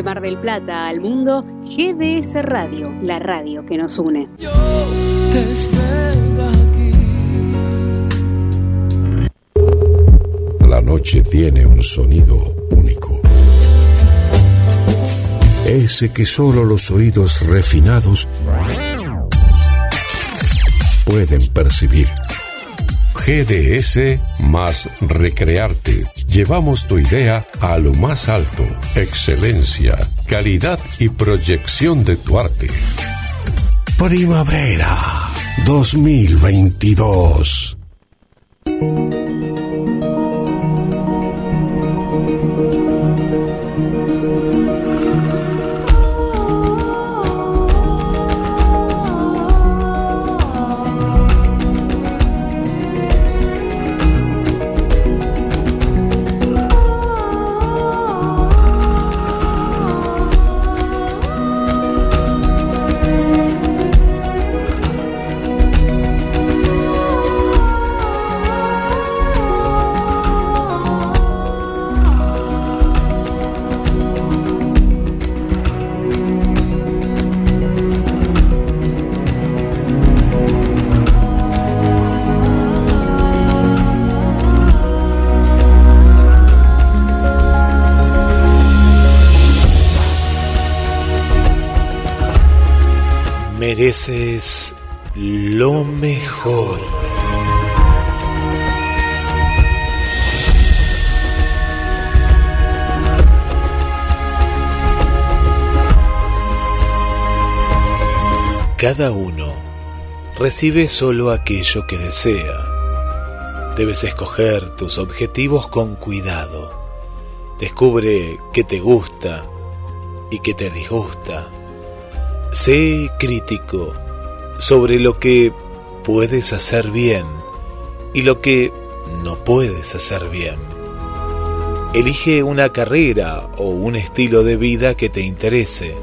Desde Mar del Plata al mundo, GDS Radio, la radio que nos une. Yo te espero aquí. La noche tiene un sonido único. Ese que solo los oídos refinados pueden percibir. GDS más Recrearte. Llevamos tu idea a lo más alto. Excelencia, calidad y proyección de tu arte. Primavera 2022. Cada uno recibe solo aquello que desea. Debes escoger tus objetivos con cuidado. Descubre qué te gusta y qué te disgusta Sé crítico sobre lo que puedes hacer bien y lo que no puedes hacer bien. Elige una carrera o un estilo de vida que te interese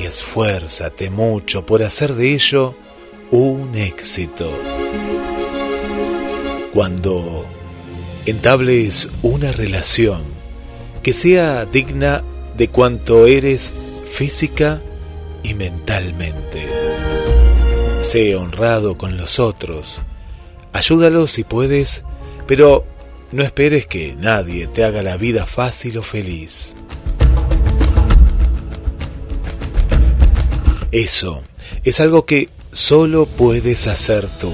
y esfuérzate mucho por hacer de ello un éxito. Cuando entables una relación que sea digna de cuanto eres física y mentalmente. Sé honrado con los otros. Ayúdalos si puedes, pero no esperes que nadie te haga la vida fácil o feliz. Eso es algo que solo puedes hacer tú.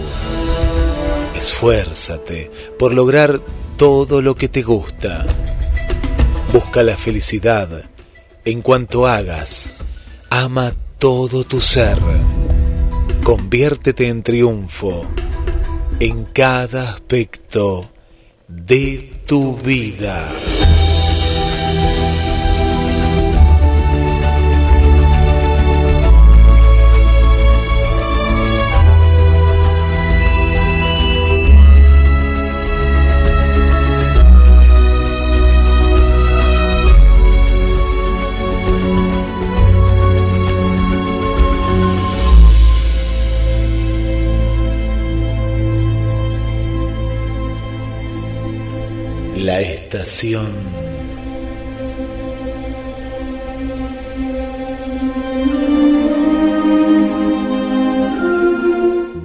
Esfuérzate por lograr todo lo que te gusta. Busca la felicidad en cuanto hagas Ama todo tu ser. Conviértete en triunfo en cada aspecto de tu vida. La estación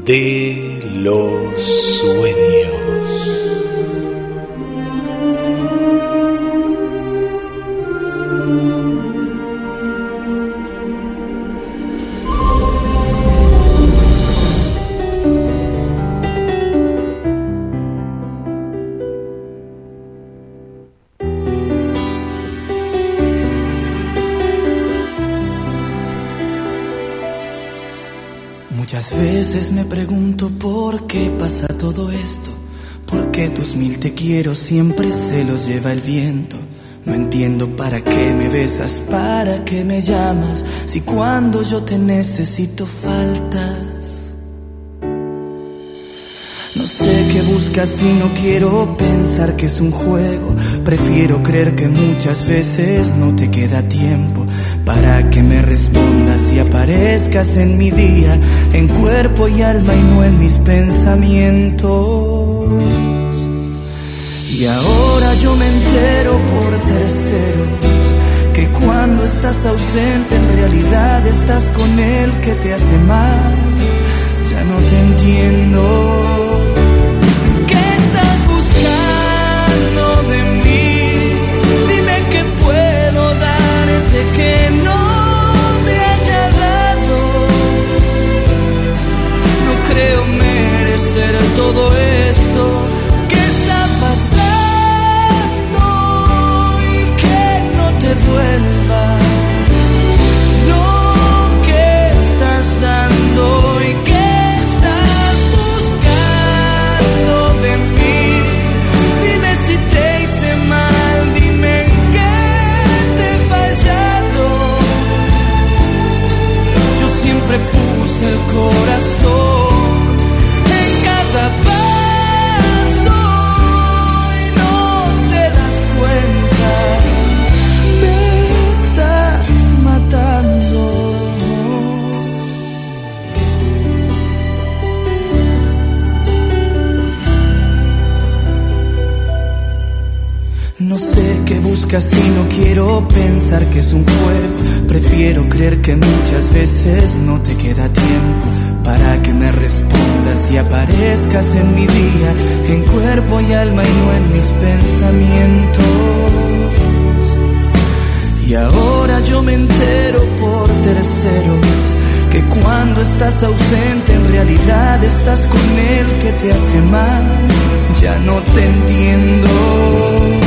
de los sueños. Quiero siempre se los lleva el viento. No entiendo para qué me besas, para qué me llamas, si cuando yo te necesito faltas. No sé qué buscas y no quiero pensar que es un juego. Prefiero creer que muchas veces no te queda tiempo para que me respondas y aparezcas en mi día, en cuerpo y alma y no en mis pensamientos. Y ahora yo me entero por terceros que cuando estás ausente en realidad estás con él que te hace mal. Ya no te entiendo. todo esto que alma y no en mis pensamientos. Y ahora yo me entero por terceros que cuando estás ausente en realidad estás con él que te hace mal. Ya no te entiendo.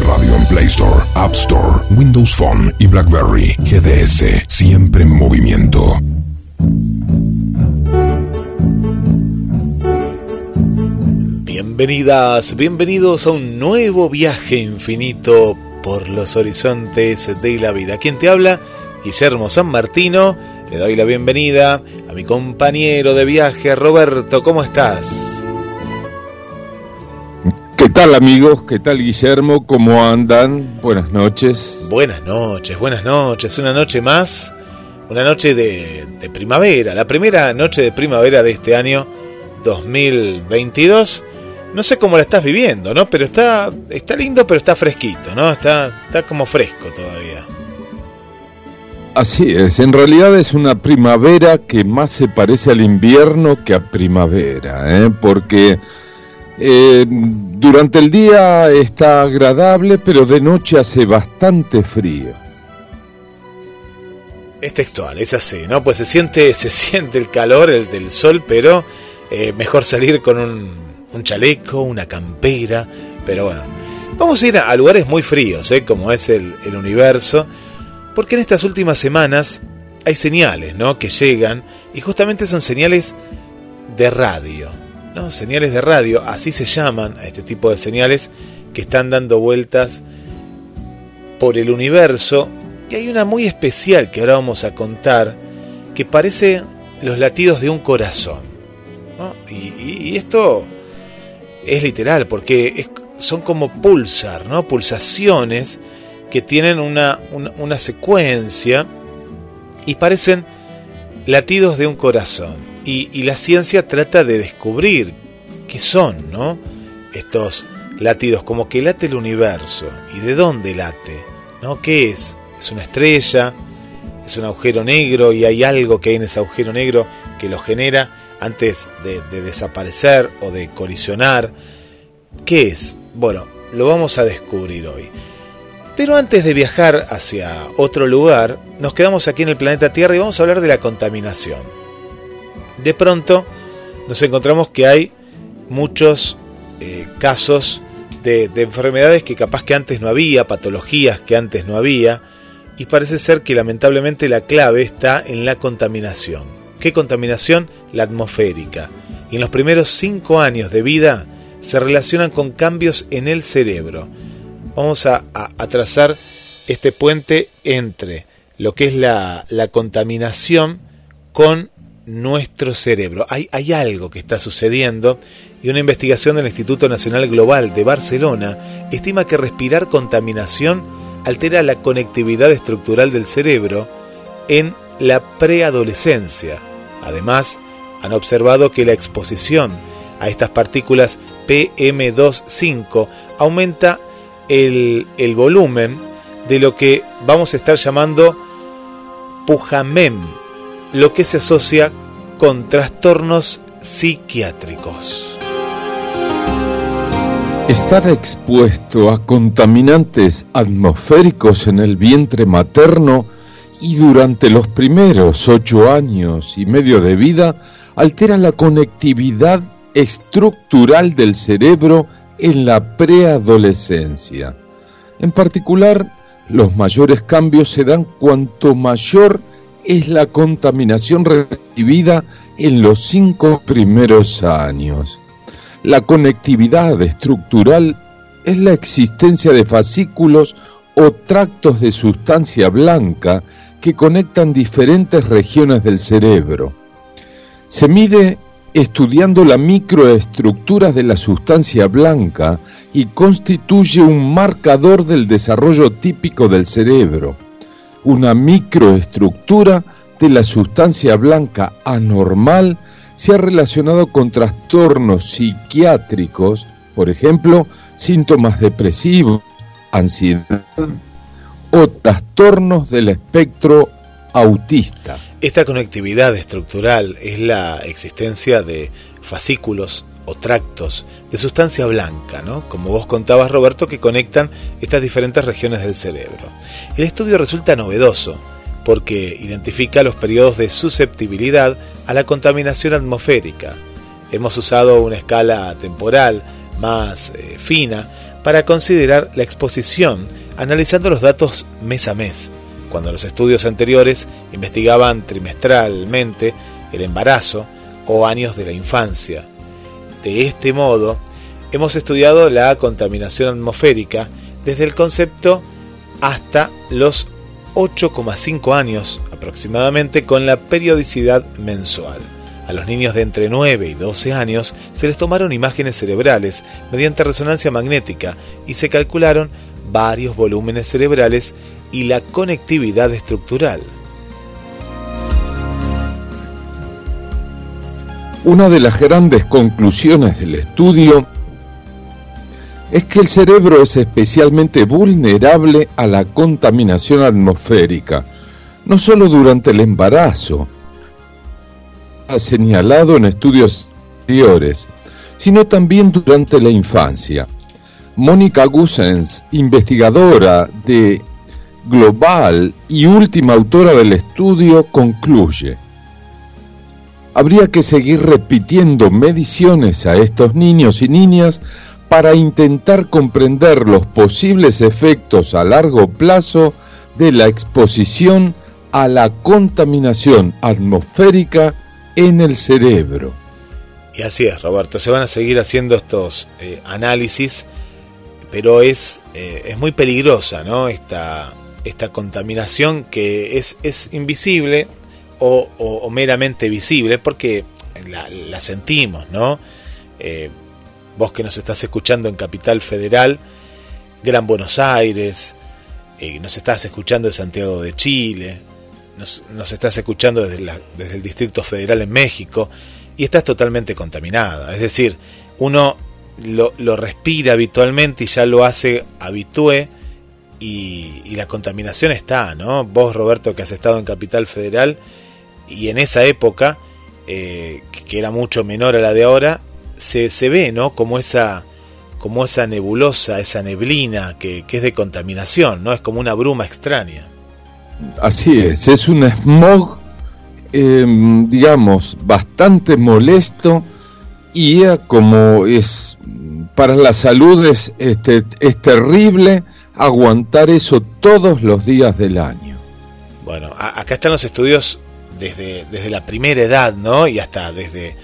Radio en Play Store, App Store, Windows Phone y BlackBerry. GDS, siempre en movimiento. Bienvenidas, bienvenidos a un nuevo viaje infinito por los horizontes de la vida. Quien te habla, Guillermo San Martino. Le doy la bienvenida a mi compañero de viaje, Roberto. ¿Cómo estás? ¿Qué tal amigos? ¿Qué tal Guillermo? ¿Cómo andan? Buenas noches. Buenas noches, buenas noches. Una noche más, una noche de, primavera, la primera noche de primavera de este año 2022. No sé cómo la estás viviendo, ¿no? Pero está, está lindo, pero está fresquito, ¿no? Está, está como fresco todavía. Así es, en realidad es una primavera que más se parece al invierno que a primavera, ¿eh? porque eh, durante el día está agradable, pero de noche hace bastante frío. Es textual, es así, ¿no? Pues se siente, se siente el calor el del sol, pero eh, mejor salir con un, chaleco, una campera, pero bueno. Vamos a ir a, lugares muy fríos, ¿eh? como es el, el universo, porque en estas últimas semanas hay señales, ¿no? Que llegan y justamente son señales de radio ¿no? señales de radio, así se llaman a este tipo de señales que están dando vueltas por el universo. Y hay una muy especial que ahora vamos a contar, que parece los latidos de un corazón. Y, esto es literal, porque son como pulsar, ¿no? pulsaciones que tienen una, una secuencia y parecen latidos de un corazón. Y, la ciencia trata de descubrir qué son, ¿no? Estos latidos, como que late el universo. ¿Y de dónde late? ¿No? ¿Qué es? ¿Es una estrella? ¿Es un agujero negro? ¿Y hay algo que hay en ese agujero negro que lo genera antes de, de desaparecer o de colisionar? ¿Qué es? Bueno, lo vamos a descubrir hoy. Pero antes de viajar hacia otro lugar, nos quedamos aquí en el planeta Tierra y vamos a hablar de la contaminación. De pronto nos encontramos que hay muchos eh, casos de, de enfermedades que capaz que antes no había, patologías que antes no había, y parece ser que lamentablemente la clave está en la contaminación. ¿Qué contaminación? La atmosférica. Y en los primeros cinco años de vida se relacionan con cambios en el cerebro. Vamos a, trazar este puente entre lo que es la, contaminación con nuestro cerebro. Hay, hay algo que está sucediendo y una investigación del Instituto Nacional Global de Barcelona estima que respirar contaminación altera la conectividad estructural del cerebro en la preadolescencia. Además, han observado que la exposición a estas partículas PM2.5 aumenta el, el, volumen de lo que vamos a estar llamando Pujamem, lo que se asocia con trastornos psiquiátricos. Estar expuesto a contaminantes atmosféricos en el vientre materno y durante los primeros ocho años y medio de vida altera la conectividad estructural del cerebro en la preadolescencia. En particular, los mayores cambios se dan cuanto mayor es la contaminación recibida en los cinco primeros años. La conectividad estructural es la existencia de fascículos o tractos de sustancia blanca que conectan diferentes regiones del cerebro. Se mide estudiando la microestructura de la sustancia blanca y constituye un marcador del desarrollo típico del cerebro. Una microestructura de la sustancia blanca anormal se ha relacionado con trastornos psiquiátricos, por ejemplo, síntomas depresivos, ansiedad o trastornos del espectro autista. Esta conectividad estructural es la existencia de fascículos o tractos de sustancia blanca, ¿no? como vos contabas Roberto, que conectan estas diferentes regiones del cerebro. El estudio resulta novedoso porque identifica los periodos de susceptibilidad a la contaminación atmosférica. Hemos usado una escala temporal más eh, fina para considerar la exposición, analizando los datos mes a mes, cuando los estudios anteriores investigaban trimestralmente el embarazo o años de la infancia. De este modo, hemos estudiado la contaminación atmosférica desde el concepto hasta los 8,5 años aproximadamente con la periodicidad mensual. A los niños de entre 9 y 12 años se les tomaron imágenes cerebrales mediante resonancia magnética y se calcularon varios volúmenes cerebrales y la conectividad estructural. Una de las grandes conclusiones del estudio es que el cerebro es especialmente vulnerable a la contaminación atmosférica, no solo durante el embarazo, ha señalado en estudios anteriores, sino también durante la infancia. Mónica Gussens, investigadora de Global y última autora del estudio, concluye, habría que seguir repitiendo mediciones a estos niños y niñas para intentar comprender los posibles efectos a largo plazo de la exposición a la contaminación atmosférica en el cerebro. Y así es, Roberto, se van a seguir haciendo estos eh, análisis, pero es, eh, es muy peligrosa ¿no? esta, esta contaminación que es, es invisible o, meramente visible, porque la, sentimos, ¿no? Eh, vos que nos estás escuchando en Capital Federal, Gran Buenos Aires, eh, nos estás escuchando de Santiago de Chile, nos, estás escuchando desde, el Distrito Federal en México, y estás totalmente contaminada. Es decir, uno lo, respira habitualmente y ya lo hace habitué, y, la contaminación está, ¿no? Vos, Roberto, que has estado en Capital Federal, y en esa época, eh, que era mucho menor a la de ahora, se, ve, ¿no? Como esa, como esa nebulosa, esa neblina que, es de contaminación, ¿no? Es como una bruma extraña. Así es, es un smog, em, digamos, bastante molesto y como es para la salud es, este, es terrible aguantar eso todos los días del año. Bueno, acá están los estudios desde, desde la primera edad, ¿no? Y hasta desde,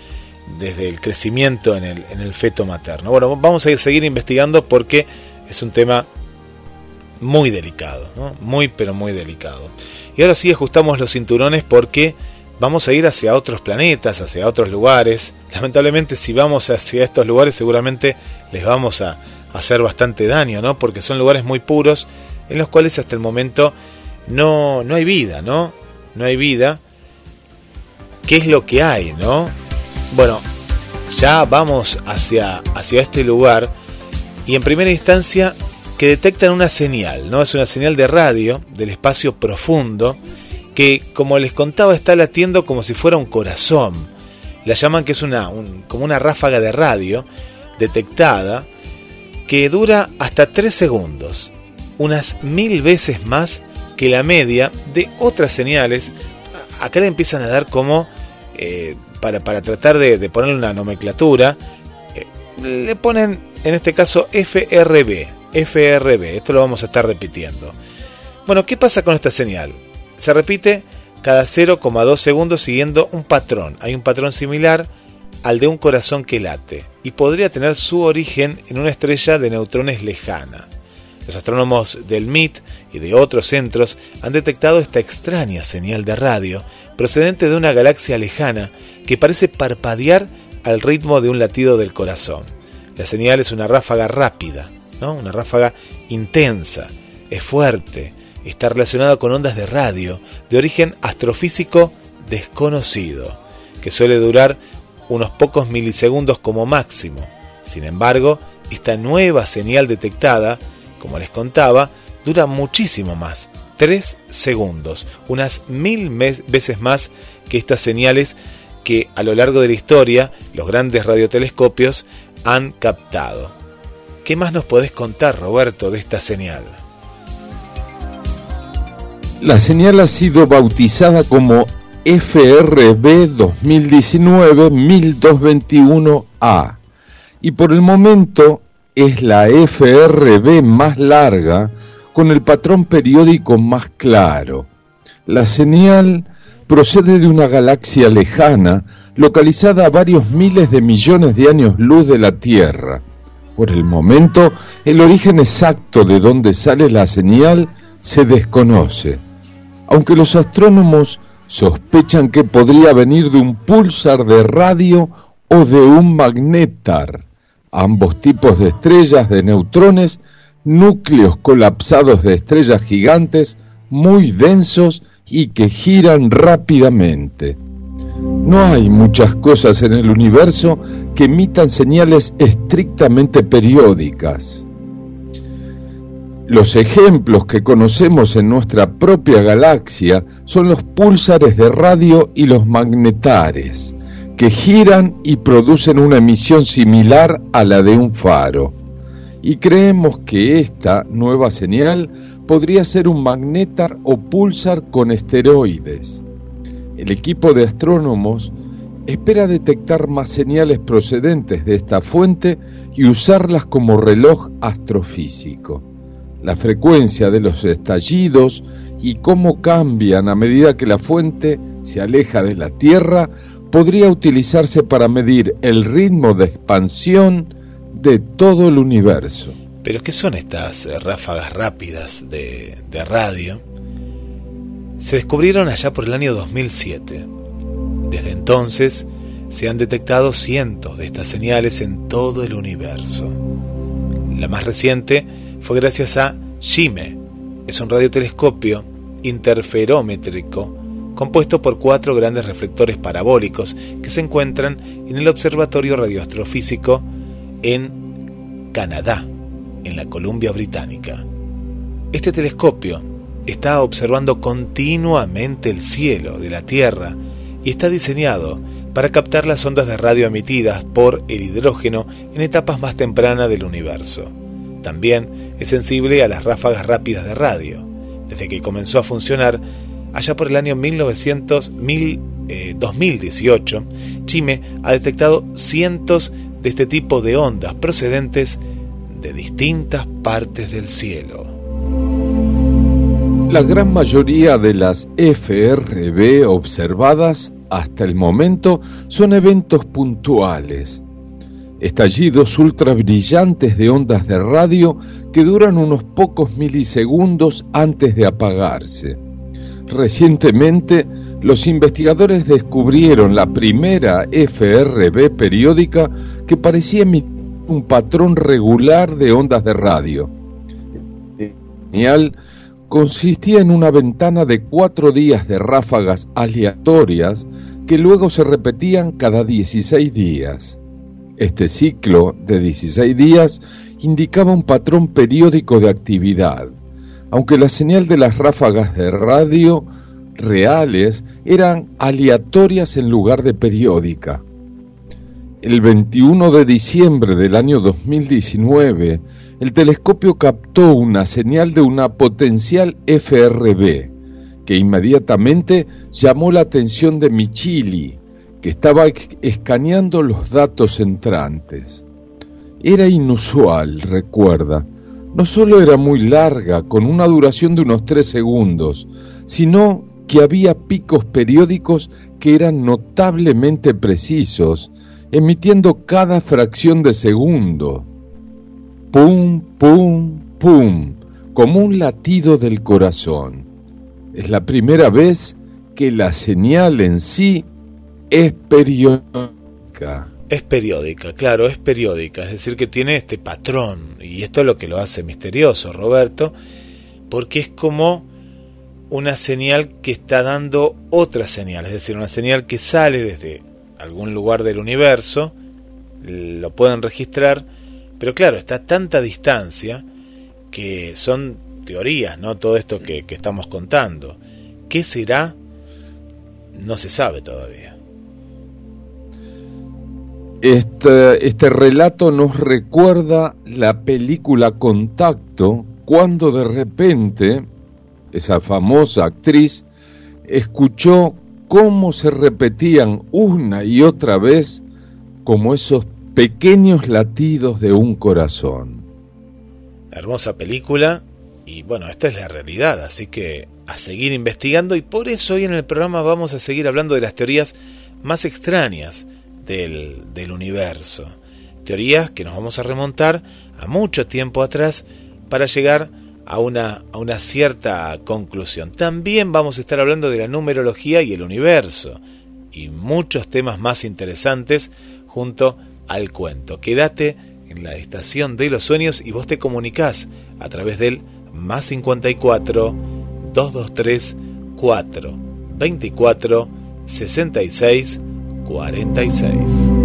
desde el crecimiento en el, en el feto materno. Bueno, vamos a seguir investigando porque es un tema muy delicado, ¿no? Muy, pero muy delicado. Y ahora sí ajustamos los cinturones porque vamos a ir hacia otros planetas, hacia otros lugares. Lamentablemente si vamos hacia estos lugares seguramente les vamos a hacer bastante daño, ¿no? Porque son lugares muy puros en los cuales hasta el momento no, no hay vida, ¿no? No hay vida. ¿Qué es lo que hay, no? Bueno, ya vamos hacia, hacia este lugar y en primera instancia que detectan una señal, ¿no? Es una señal de radio del espacio profundo que, como les contaba, está latiendo como si fuera un corazón. La llaman que es una, como una ráfaga de radio detectada que dura hasta 3 segundos, unas mil veces más que la media de otras señales. Acá le empiezan a dar como, eh, para, tratar de, ponerle una nomenclatura, eh, le ponen en este caso FRB, FRB, esto lo vamos a estar repitiendo. Bueno, ¿qué pasa con esta señal? Se repite cada 0,2 segundos siguiendo un patrón. Hay un patrón similar al de un corazón que late y podría tener su origen en una estrella de neutrones lejana. Los astrónomos del MIT y de otros centros han detectado esta extraña señal de radio procedente de una galaxia lejana que parece parpadear al ritmo de un latido del corazón. La señal es una ráfaga rápida, ¿no? una ráfaga intensa, es fuerte, está relacionada con ondas de radio de origen astrofísico desconocido, que suele durar unos pocos milisegundos como máximo. Sin embargo, esta nueva señal detectada, como les contaba, dura muchísimo más, 3 segundos, unas mil veces más que estas señales que a lo largo de la historia los grandes radiotelescopios han captado. ¿Qué más nos podés contar, Roberto, de esta señal? La señal ha sido bautizada como FRB 2019-1221A y por el momento es la FRB más larga con el patrón periódico más claro. La señal procede de una galaxia lejana localizada a varios miles de millones de años luz de la Tierra. Por el momento, el origen exacto de dónde sale la señal se desconoce, aunque los astrónomos sospechan que podría venir de un pulsar de radio o de un magnetar, ambos tipos de estrellas de neutrones, núcleos colapsados de estrellas gigantes muy densos y que giran rápidamente. No hay muchas cosas en el universo que emitan señales estrictamente periódicas. Los ejemplos que conocemos en nuestra propia galaxia son los púlsares de radio y los magnetares, que giran y producen una emisión similar a la de un faro. Y creemos que esta nueva señal podría ser un magnetar o pulsar con esteroides. El equipo de astrónomos espera detectar más señales procedentes de esta fuente y usarlas como reloj astrofísico la frecuencia de los estallidos y cómo cambian a medida que la fuente se aleja de la Tierra, podría utilizarse para medir el ritmo de expansión de todo el universo. Pero ¿qué son estas eh, ráfagas rápidas de, radio? Se descubrieron allá por el año 2007. Desde entonces se han detectado cientos de estas señales en todo el universo. La más reciente fue gracias a SHIME. Es un radiotelescopio interferómetrico compuesto por cuatro grandes reflectores parabólicos que se encuentran en el Observatorio Radioastrofísico en Canadá, en la Columbia Británica. Este telescopio está observando continuamente el cielo de la Tierra y está diseñado para captar las ondas de radio emitidas por el hidrógeno en etapas más tempranas del universo. También es sensible a las ráfagas rápidas de radio. Desde que comenzó a funcionar, allá por el año 1900, 2018, Chime ha detectado cientos de este tipo de ondas procedentes de distintas partes del cielo. La gran mayoría de las FRB observadas hasta el momento son eventos puntuales, estallidos ultra brillantes de ondas de radio que duran unos pocos milisegundos antes de apagarse. Recientemente, los investigadores descubrieron la primera FRB periódica que parecía un patrón regular de ondas de radio. Genial consistía en una ventana de cuatro días de ráfagas aleatorias que luego se repetían cada 16 días. Este ciclo de 16 días indicaba un patrón periódico de actividad, aunque la señal de las ráfagas de radio reales eran aleatorias en lugar de periódica. El 21 de diciembre del año 2019, el telescopio captó una señal de una potencial FRB, que inmediatamente llamó la atención de Michili, que estaba escaneando los datos entrantes. Era inusual, recuerda. No solo era muy larga, con una duración de unos tres segundos, sino que había picos periódicos que eran notablemente precisos, emitiendo cada fracción de segundo. Pum, pum, pum, como un latido del corazón. Es la primera vez que la señal en sí es periódica. Es periódica, claro, es periódica, es decir, que tiene este patrón, y esto es lo que lo hace misterioso, Roberto, porque es como una señal que está dando otra señal, es decir, una señal que sale desde algún lugar del universo, lo pueden registrar, pero claro, está a tanta distancia que son teorías, ¿no? Todo esto que, estamos contando. ¿Qué será? No se sabe todavía. Este, este relato nos recuerda la película Contacto, cuando de repente esa famosa actriz escuchó cómo se repetían una y otra vez como esos pequeños latidos de un corazón. Hermosa película y bueno, esta es la realidad, así que a seguir investigando y por eso hoy en el programa vamos a seguir hablando de las teorías más extrañas del, del universo. Teorías que nos vamos a remontar a mucho tiempo atrás para llegar a una, a una cierta conclusión. También vamos a estar hablando de la numerología y el universo y muchos temas más interesantes junto al cuento. Quédate en la estación de los sueños y vos te comunicás a través del más 54 223 4 24 66 46.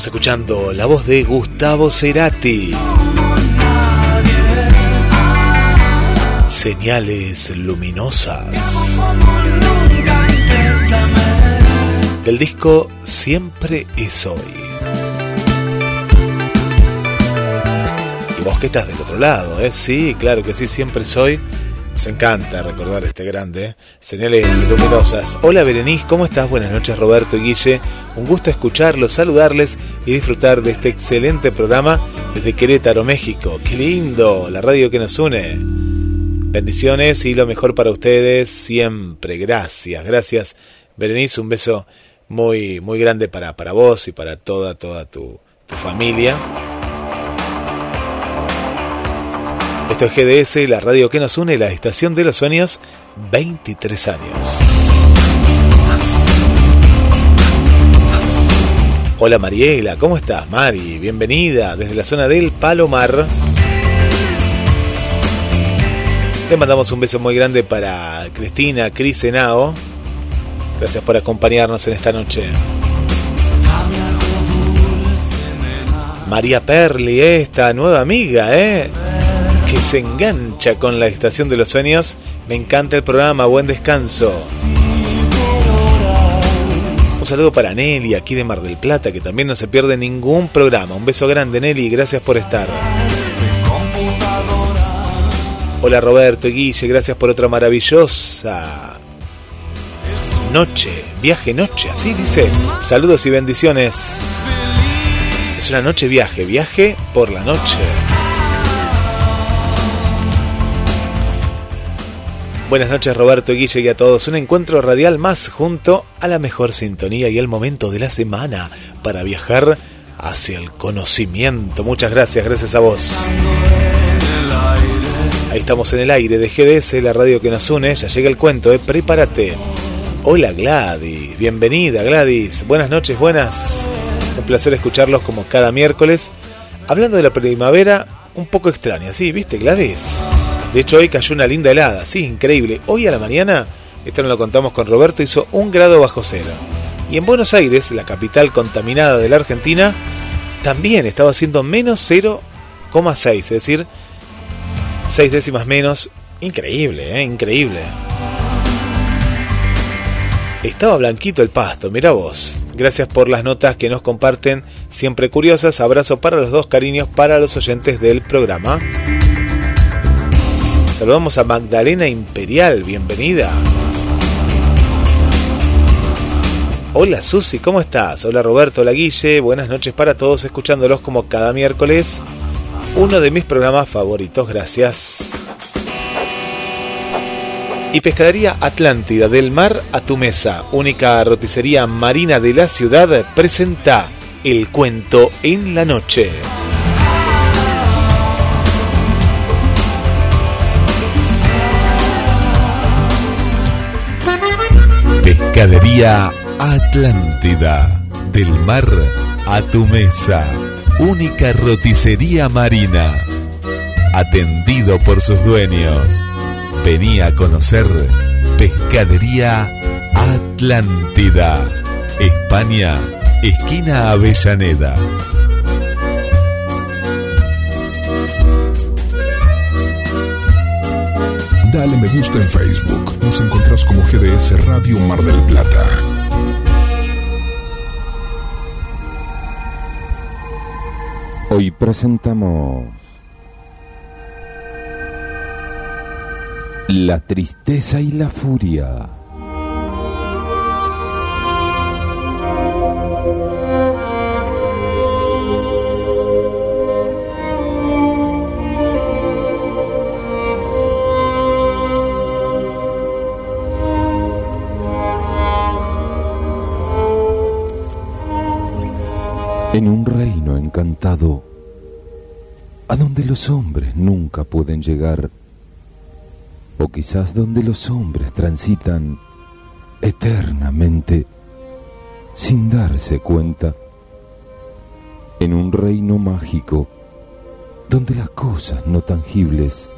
Estamos escuchando la voz de Gustavo Cerati. Señales luminosas. Del disco Siempre es hoy. Y vos que estás del otro lado, ¿eh? Sí, claro que sí, siempre soy nos encanta recordar este grande. Señales luminosas. Hola Berenice, ¿cómo estás? Buenas noches Roberto y Guille. Un gusto escucharlos, saludarles y disfrutar de este excelente programa desde Querétaro, México. ¡Qué lindo! La radio que nos une. Bendiciones y lo mejor para ustedes siempre. Gracias, gracias. Berenice, un beso muy, muy grande para, para vos y para toda, toda tu, tu familia. Esto es GDS, la radio que nos une, la estación de los sueños, 23 años. Hola Mariela, ¿cómo estás Mari? Bienvenida desde la zona del Palomar. Le mandamos un beso muy grande para Cristina Cris Henao. Gracias por acompañarnos en esta noche. María Perli, esta nueva amiga, ¿eh? Se engancha con la estación de los sueños. Me encanta el programa, buen descanso. Un saludo para Nelly, aquí de Mar del Plata, que también no se pierde ningún programa. Un beso grande, Nelly, gracias por estar. Hola Roberto y Guille, gracias por otra maravillosa noche, viaje noche, así dice. Saludos y bendiciones. Es una noche viaje, viaje por la noche. Buenas noches Roberto Guille y a todos. Un encuentro radial más junto a la mejor sintonía y el momento de la semana para viajar hacia el conocimiento. Muchas gracias, gracias a vos. Ahí estamos en el aire de GDS, la radio que nos une. Ya llega el cuento, ¿eh? prepárate. Hola Gladys, bienvenida Gladys. Buenas noches, buenas. Un placer escucharlos como cada miércoles. Hablando de la primavera, un poco extraña, ¿sí? ¿Viste Gladys? De hecho, hoy cayó una linda helada, sí, increíble. Hoy a la mañana, esto no lo contamos con Roberto, hizo un grado bajo cero. Y en Buenos Aires, la capital contaminada de la Argentina, también estaba haciendo menos 0,6, es decir, 6 décimas menos. Increíble, ¿eh? Increíble. Estaba blanquito el pasto, mira vos. Gracias por las notas que nos comparten, siempre curiosas. Abrazo para los dos cariños para los oyentes del programa. Saludamos a Magdalena Imperial, bienvenida. Hola Susi, ¿cómo estás? Hola Roberto, hola Guille, buenas noches para todos, escuchándolos como cada miércoles. Uno de mis programas favoritos, gracias. Y Pescadería Atlántida del Mar a tu mesa, única roticería marina de la ciudad, presenta El Cuento en la Noche. Pescadería Atlántida. Del mar a tu mesa. Única roticería marina. Atendido por sus dueños. Venía a conocer Pescadería Atlántida. España, esquina Avellaneda. Dale me gusta en Facebook. Nos encontrás como GDS Radio Mar del Plata. Hoy presentamos La tristeza y la furia. En un reino encantado, a donde los hombres nunca pueden llegar, o quizás donde los hombres transitan eternamente sin darse cuenta, en un reino mágico donde las cosas no tangibles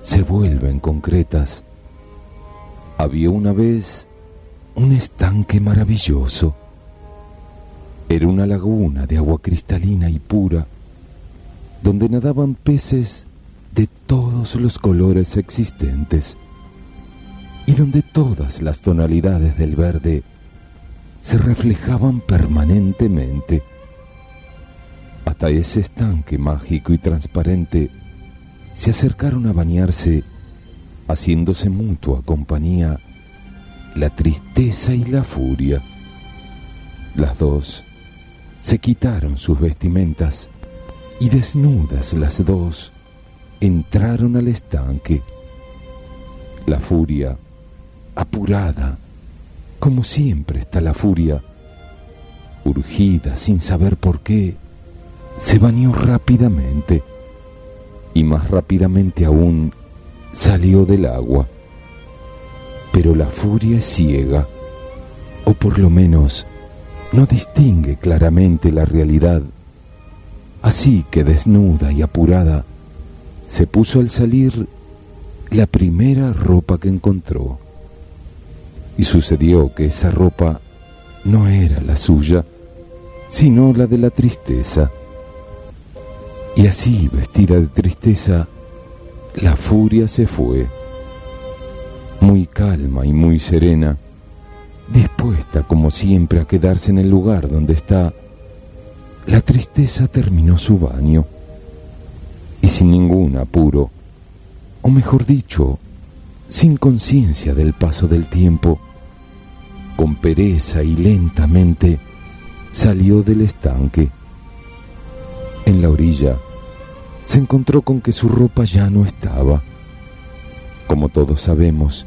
se vuelven concretas, había una vez un estanque maravilloso Era una laguna de agua cristalina y pura, donde nadaban peces de todos los colores existentes y donde todas las tonalidades del verde se reflejaban permanentemente. Hasta ese estanque mágico y transparente se acercaron a bañarse, haciéndose mutua compañía la tristeza y la furia. Las dos se quitaron sus vestimentas y desnudas las dos entraron al estanque. La furia, apurada, como siempre está la furia, urgida sin saber por qué, se bañó rápidamente y más rápidamente aún salió del agua. Pero la furia es ciega, o por lo menos no distingue claramente la realidad. Así que desnuda y apurada, se puso al salir la primera ropa que encontró. Y sucedió que esa ropa no era la suya, sino la de la tristeza. Y así, vestida de tristeza, la furia se fue, muy calma y muy serena, dispuesta como siempre a quedarse en el lugar donde está. La tristeza terminó su baño y sin ningún apuro, o mejor dicho, sin conciencia del paso del tiempo, con pereza y lentamente salió del estanque. En la orilla se encontró con que su ropa ya no estaba. Como todos sabemos,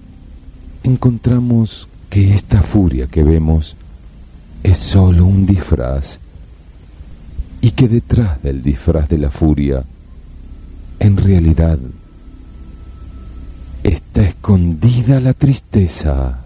encontramos que esta furia que vemos es solo un disfraz y que detrás del disfraz de la furia, en realidad, está escondida la tristeza.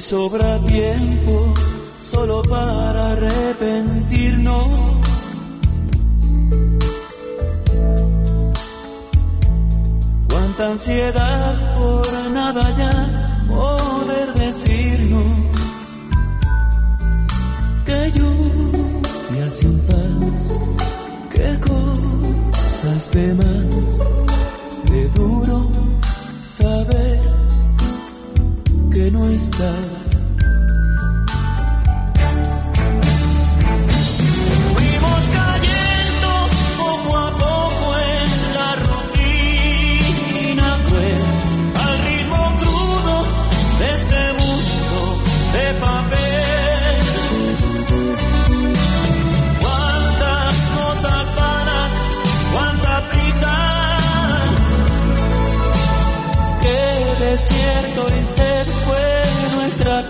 Sobra tiempo solo para arrepentirnos. Cuánta ansiedad por nada ya poder decirnos que lluvia sin paz, que cosas de más, de duro saber que no estás desierto y sed fue nuestra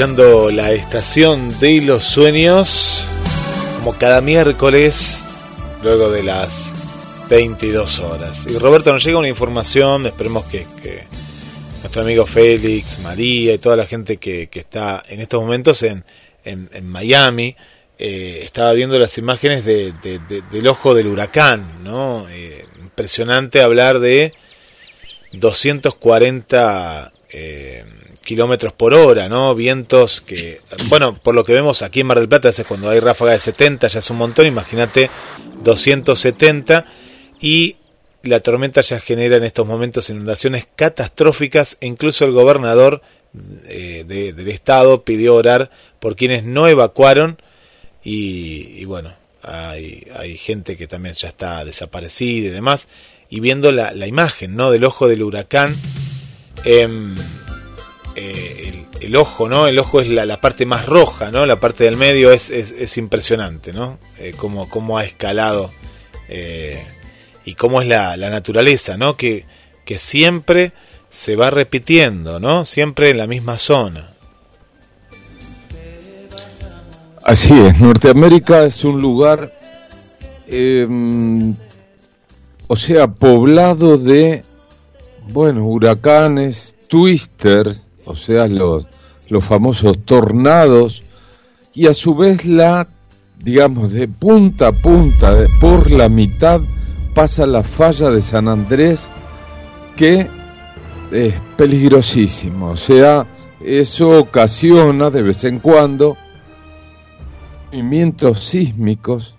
la estación de los sueños, como cada miércoles, luego de las 22 horas. Y Roberto, nos llega una información, esperemos que, nuestro amigo Félix, María y toda la gente que, está en estos momentos en, Miami, eh, estaba viendo las imágenes del ojo del huracán. Eh, impresionante hablar de 240 eh, kilómetros por hora, ¿no? Vientos que, bueno, por lo que vemos aquí en Mar del Plata, es cuando hay ráfaga de 70, ya es un montón, imagínate 270 y la tormenta ya genera en estos momentos inundaciones catastróficas incluso el gobernador eh, del estado pidió orar por quienes no evacuaron y, bueno, hay, gente que también ya está desaparecida y demás y viendo la, imagen ¿no? del ojo del huracán eh, eh, el, ojo, ¿no? El ojo es la, parte más roja, ¿no? La parte del medio es, es, impresionante, ¿no? Eh, cómo, ha escalado eh, y cómo es la, naturaleza, ¿no? Que, que siempre se va repitiendo, ¿no? Siempre en la misma zona. Así es, Norteamérica es un lugar, em, o sea, poblado de, bueno, huracanes, twisters, o sea, los, los famosos tornados, y a su vez la, digamos, de punta a punta, por la mitad, pasa la falla de San Andrés, que es peligrosísimo, o sea, eso ocasiona de vez en cuando movimientos sísmicos,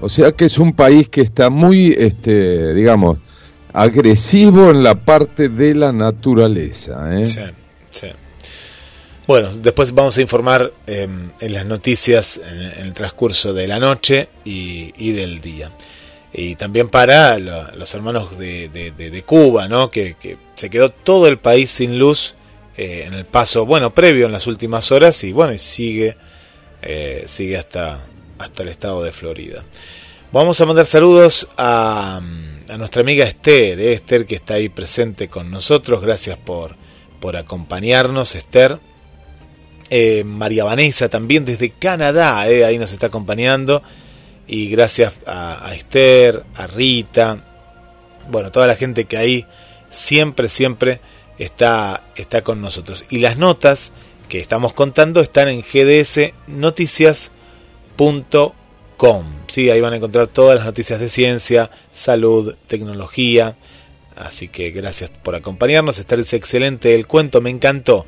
o sea que es un país que está muy, este, digamos, agresivo en la parte de la naturaleza. ¿eh? Sí. Bueno, después vamos a informar em, en las noticias en, el transcurso de la noche y, del día. y también para los hermanos de, Cuba, ¿no? Que, se quedó todo el país sin luz eh, en el paso, bueno, previo en las últimas horas y bueno, y sigue, eh, sigue hasta, hasta el estado de Florida. Vamos a mandar saludos a, a nuestra amiga Esther, eh, Esther que está ahí presente con nosotros, gracias por, por acompañarnos, Esther. María Vanessa también desde Canadá, ahí nos está acompañando y gracias a, Esther, a Rita, bueno, toda la gente que ahí siempre, siempre está, está con nosotros. Y las notas que estamos contando están en gdsnoticias.com. Sí, ahí van a encontrar todas las noticias de ciencia, salud, tecnología. Así que gracias por acompañarnos. Estar es excelente el cuento, me encantó.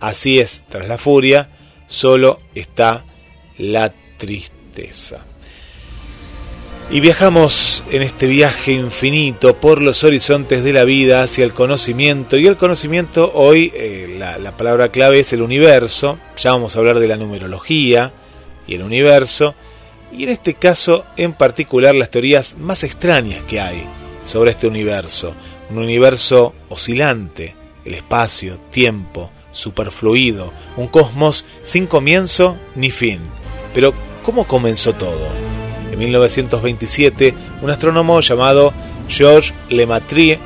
Así es, tras la furia, solo está la tristeza. Y viajamos en este viaje infinito por los horizontes de la vida hacia el conocimiento. Y el conocimiento hoy, eh, la, palabra clave es el universo. Ya vamos a hablar de la numerología y el universo. Y en este caso en particular las teorías más extrañas que hay sobre este universo. Un universo oscilante, el espacio, tiempo, superfluido, un cosmos sin comienzo ni fin. Pero ¿cómo comenzó todo? En 1927, un astrónomo llamado Georges Lemaitre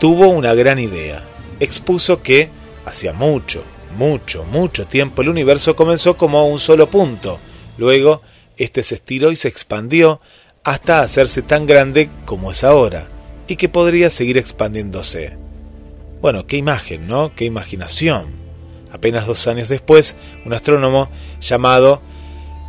tuvo una gran idea. Expuso que, hacía mucho, mucho, mucho tiempo, el universo comenzó como un solo punto. Luego, este se estiró y se expandió hasta hacerse tan grande como es ahora, y que podría seguir expandiéndose. Bueno, qué imagen, ¿no? Qué imaginación. Apenas dos años después, un astrónomo llamado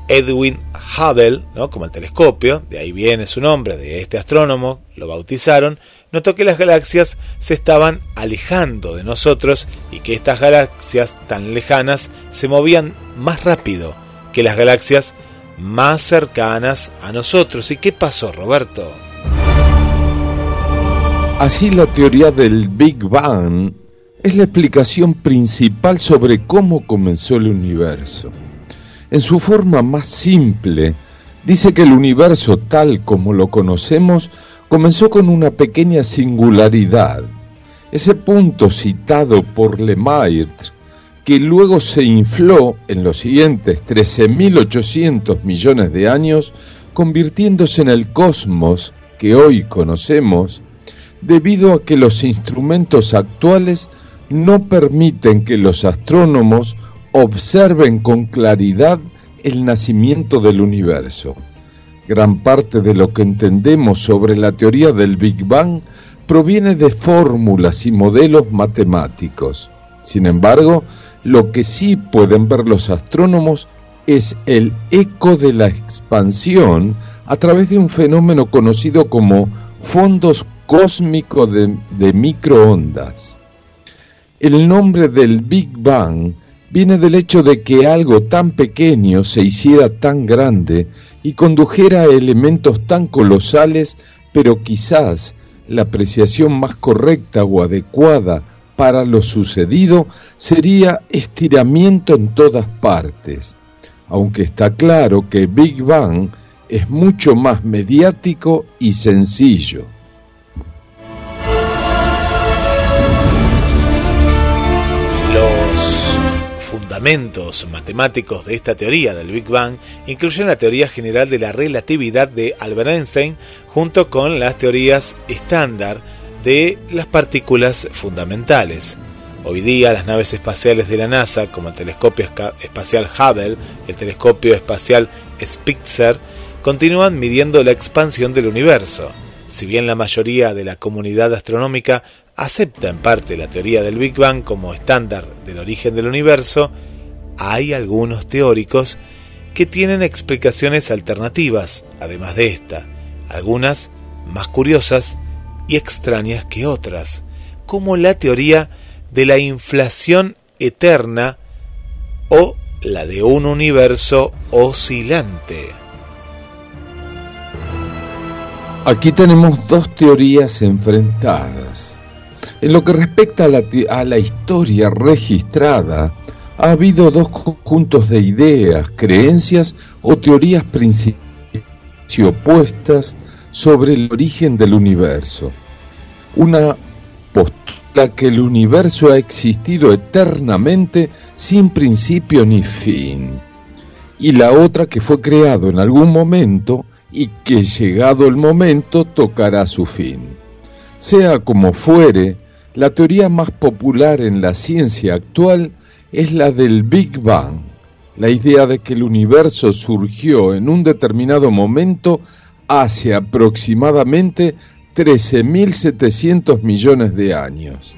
Edwin Hubble, ¿no? como el telescopio, de ahí viene su nombre, de este astrónomo, lo bautizaron, notó que las galaxias se estaban alejando de nosotros y que estas galaxias tan lejanas se movían más rápido que las galaxias más cercanas a nosotros. ¿Y qué pasó, Roberto? Así la teoría del Big Bang es la explicación principal sobre cómo comenzó el universo. En su forma más simple, dice que el universo tal como lo conocemos comenzó con una pequeña singularidad, ese punto citado por Lemaitre, que luego se infló en los siguientes 13.800 millones de años, convirtiéndose en el cosmos que hoy conocemos, debido a que los instrumentos actuales no permiten que los astrónomos observen con claridad el nacimiento del universo. Gran parte de lo que entendemos sobre la teoría del Big Bang proviene de fórmulas y modelos matemáticos. Sin embargo, lo que sí pueden ver los astrónomos es el eco de la expansión a través de un fenómeno conocido como fondos cósmicos de, de microondas. El nombre del Big Bang viene del hecho de que algo tan pequeño se hiciera tan grande y condujera a elementos tan colosales, pero quizás la apreciación más correcta o adecuada para lo sucedido sería estiramiento en todas partes, aunque está claro que Big Bang es mucho más mediático y sencillo. Fundamentos matemáticos de esta teoría del Big Bang incluyen la teoría general de la relatividad de Albert Einstein junto con las teorías estándar de las partículas fundamentales. Hoy día las naves espaciales de la NASA, como el telescopio espacial Hubble, el telescopio espacial Spitzer, continúan midiendo la expansión del universo. Si bien la mayoría de la comunidad astronómica acepta en parte la teoría del Big Bang como estándar del origen del universo, hay algunos teóricos que tienen explicaciones alternativas, además de esta, algunas más curiosas y extrañas que otras, como la teoría de la inflación eterna o la de un universo oscilante. Aquí tenemos dos teorías enfrentadas. En lo que respecta a la, historia registrada, ha habido dos conjuntos de ideas, creencias o teorías principales y opuestas sobre el origen del universo. Una postura que el universo ha existido eternamente sin principio ni fin. Y la otra que fue creado en algún momento y que llegado el momento tocará su fin. Sea como fuere, la teoría más popular en la ciencia actual es la del Big Bang, la idea de que el universo surgió en un determinado momento hace aproximadamente 13.700 millones de años.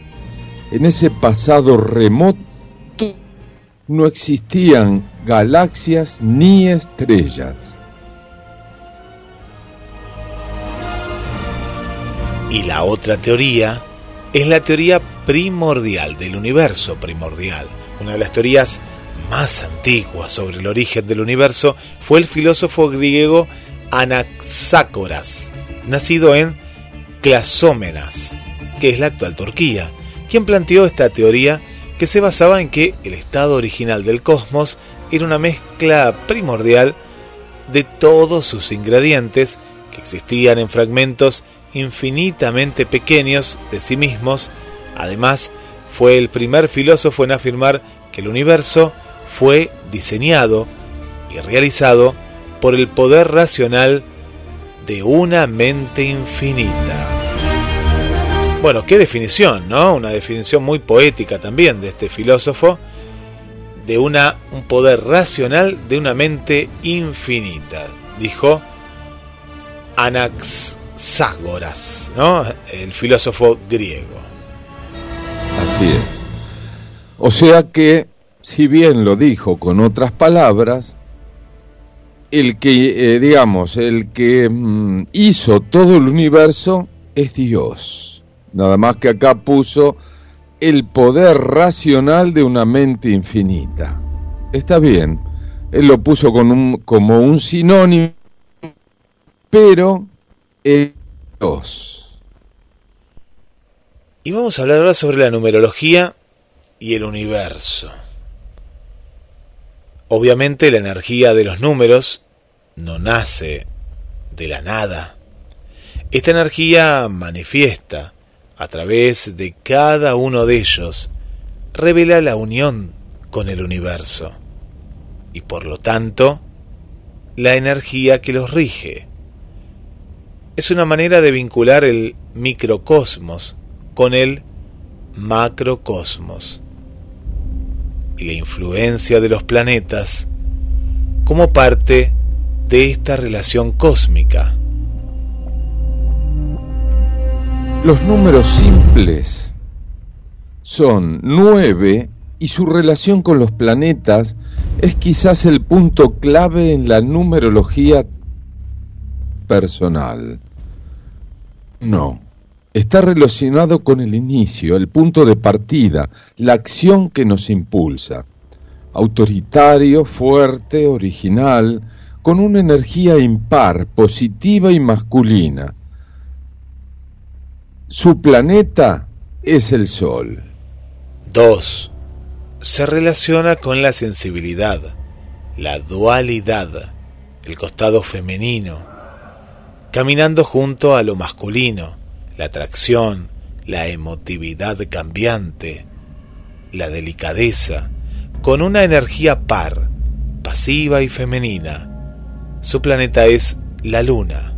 En ese pasado remoto no existían galaxias ni estrellas. Y la otra teoría es la teoría primordial del universo primordial. Una de las teorías más antiguas sobre el origen del universo fue el filósofo griego Anaxágoras, nacido en Clasómenas, que es la actual Turquía, quien planteó esta teoría que se basaba en que el estado original del cosmos era una mezcla primordial de todos sus ingredientes que existían en fragmentos infinitamente pequeños de sí mismos. Además, fue el primer filósofo en afirmar que el universo fue diseñado y realizado por el poder racional de una mente infinita. Bueno, qué definición, ¿no? Una definición muy poética también de este filósofo de una un poder racional de una mente infinita, dijo Anaxágoras, ¿no? El filósofo griego. Así es. O sea que, si bien lo dijo con otras palabras, el que, eh, digamos, el que mm, hizo todo el universo es Dios. Nada más que acá puso el poder racional de una mente infinita. Está bien, él lo puso con un, como un sinónimo, pero Dios. Y vamos a hablar ahora sobre la numerología y el universo. Obviamente la energía de los números no nace de la nada. Esta energía manifiesta a través de cada uno de ellos, revela la unión con el universo y por lo tanto la energía que los rige. Es una manera de vincular el microcosmos con el macrocosmos y la influencia de los planetas como parte de esta relación cósmica. Los números simples son 9 y su relación con los planetas es quizás el punto clave en la numerología personal. No, está relacionado con el inicio, el punto de partida, la acción que nos impulsa. Autoritario, fuerte, original, con una energía impar, positiva y masculina su planeta es el Sol. 2. Se relaciona con la sensibilidad, la dualidad, el costado femenino, caminando junto a lo masculino, la atracción, la emotividad cambiante, la delicadeza, con una energía par, pasiva y femenina. Su planeta es la luna.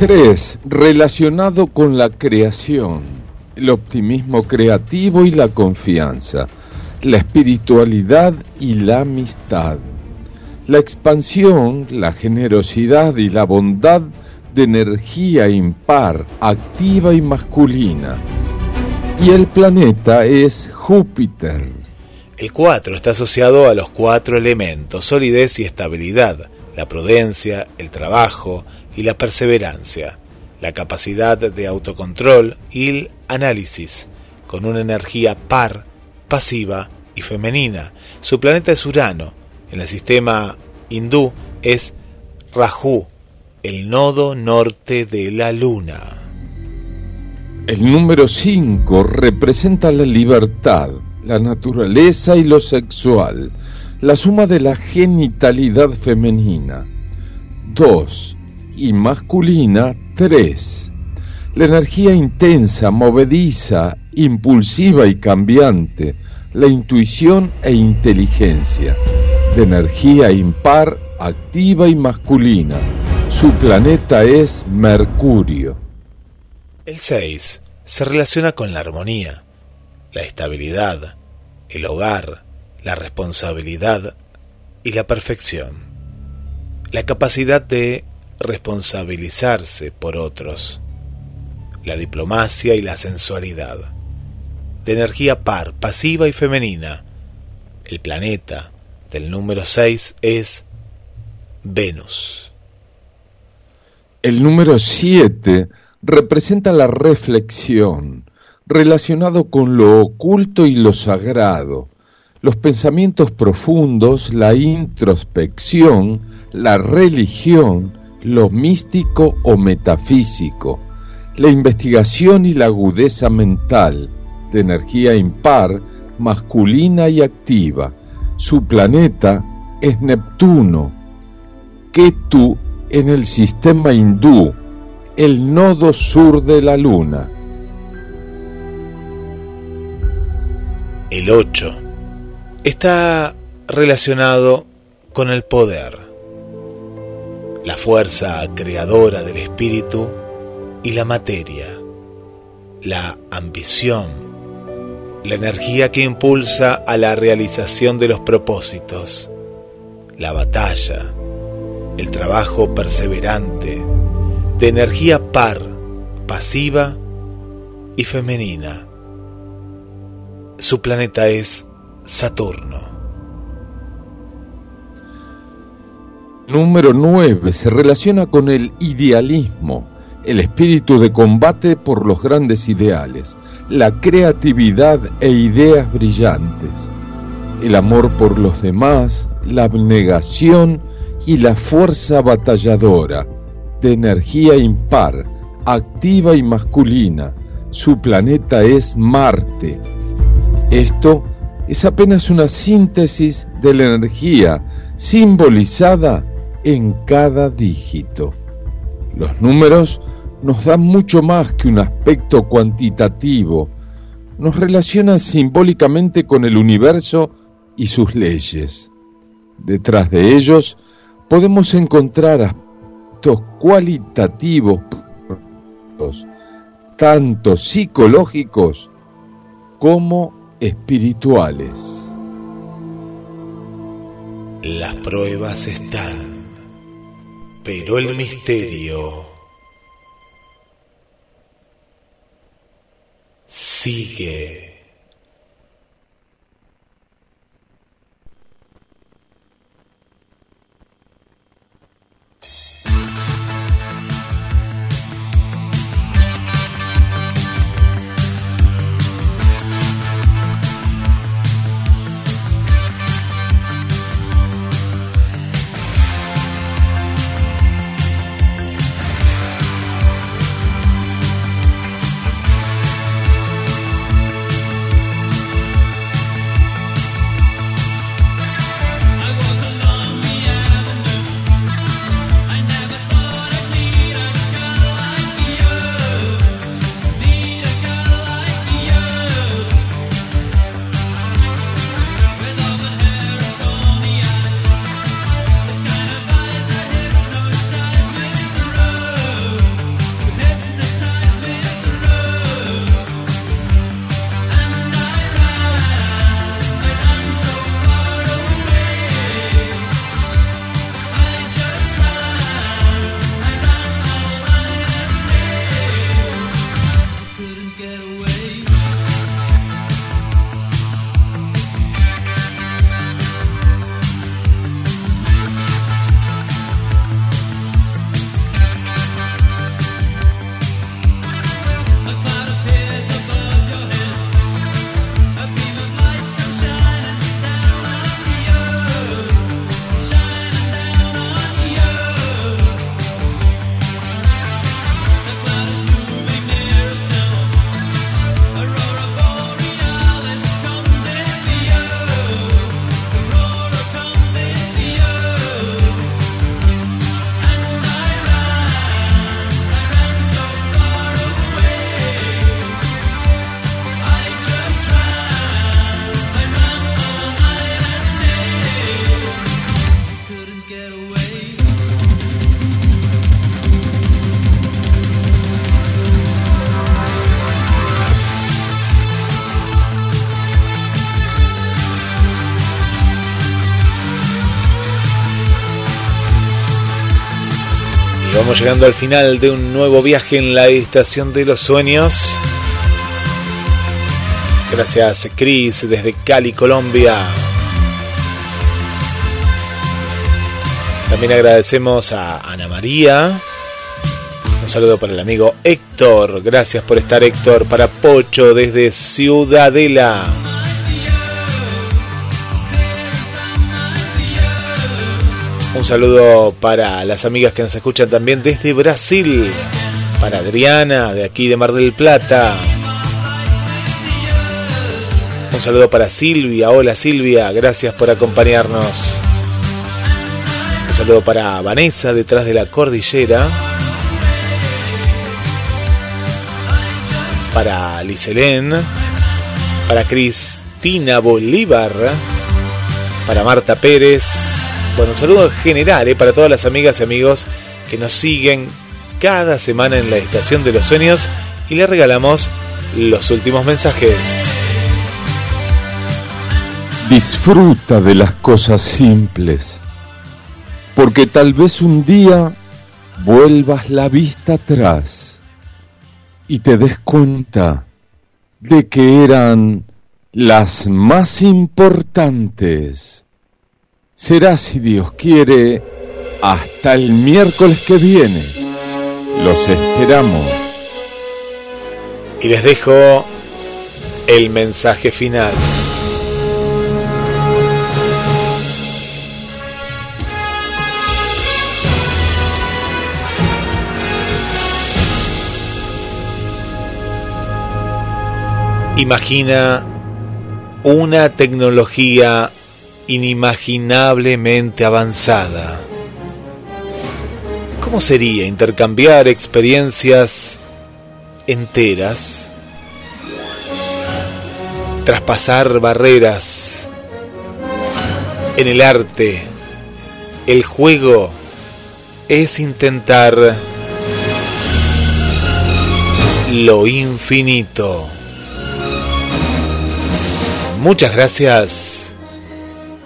3. Relacionado con la creación, el optimismo creativo y la confianza, la espiritualidad y la amistad, la expansión, la generosidad y la bondad de energía impar, activa y masculina. Y el planeta es Júpiter. El 4 está asociado a los cuatro elementos, solidez y estabilidad, la prudencia, el trabajo, y la perseverancia, la capacidad de autocontrol y el análisis, con una energía par, pasiva y femenina. Su planeta es Urano, en el sistema hindú es Rahu, el nodo norte de la luna. El número 5 representa la libertad, la naturaleza y lo sexual, la suma de la genitalidad femenina. 2. Y masculina, 3. La energía intensa, movediza, impulsiva y cambiante, la intuición e inteligencia, de energía impar, activa y masculina. Su planeta es Mercurio. El 6 se relaciona con la armonía, la estabilidad, el hogar, la responsabilidad y la perfección. La capacidad de responsabilizarse por otros. La diplomacia y la sensualidad. De energía par, pasiva y femenina. El planeta del número 6 es Venus. El número 7 representa la reflexión, relacionado con lo oculto y lo sagrado, los pensamientos profundos, la introspección, la religión, lo místico o metafísico, la investigación y la agudeza mental, de energía impar, masculina y activa. Su planeta es Neptuno, Ketu en el sistema hindú, el nodo sur de la luna. El 8 está relacionado con el poder, la fuerza creadora del espíritu y la materia, la ambición, la energía que impulsa a la realización de los propósitos, la batalla, el trabajo perseverante, de energía par, pasiva y femenina. Su planeta es Saturno. Número 9 se relaciona con el idealismo, el espíritu de combate por los grandes ideales, la creatividad e ideas brillantes, el amor por los demás, la abnegación y la fuerza batalladora, de energía impar, activa y masculina. Su planeta es Marte. Esto es apenas una síntesis de la energía simbolizada en cada dígito. Los números nos dan mucho más que un aspecto cuantitativo, nos relacionan simbólicamente con el universo y sus leyes. Detrás de ellos podemos encontrar aspectos cualitativos, tanto psicológicos como espirituales. Las pruebas están, pero el misterio sigue. Llegando al final de un nuevo viaje en la estación de los sueños. Gracias Chris desde Cali, Colombia. También agradecemos a Ana María. Un saludo para el amigo Héctor. Gracias por estar Héctor. Para Pocho desde Ciudadela. Un saludo para las amigas que nos escuchan también desde Brasil. Para Adriana, de aquí de Mar del Plata. Un saludo para Silvia. Hola Silvia, gracias por acompañarnos. Un saludo para Vanessa detrás de la cordillera. Para Liselén. Para Cristina Bolívar. Para Marta Pérez. Bueno, un saludo general eh, para todas las amigas y amigos que nos siguen cada semana en la Estación de los Sueños y le regalamos los últimos mensajes. Disfruta de las cosas simples, porque tal vez un día vuelvas la vista atrás y te des cuenta de que eran las más importantes será, si Dios quiere, hasta el miércoles que viene. Los esperamos. Y les dejo el mensaje final. Imagina una tecnología inimaginablemente avanzada. ¿Cómo sería intercambiar experiencias enteras? Traspasar barreras en el arte, el juego es intentar lo infinito. Muchas gracias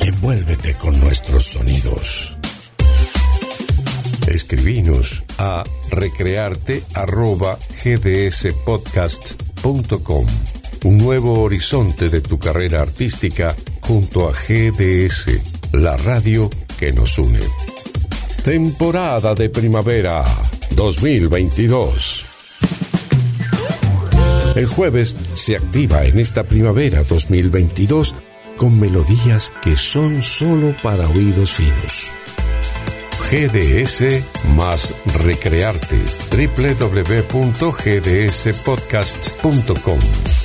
Envuélvete con nuestros sonidos. Escribinos a recrearte@gdspodcast.com. Un nuevo horizonte de tu carrera artística junto a GDS, la radio que nos une. Temporada de primavera 2022. El jueves se activa en esta primavera 2022 con melodías que son solo para oídos finos. GDS más Recrearte www.gdspodcast.com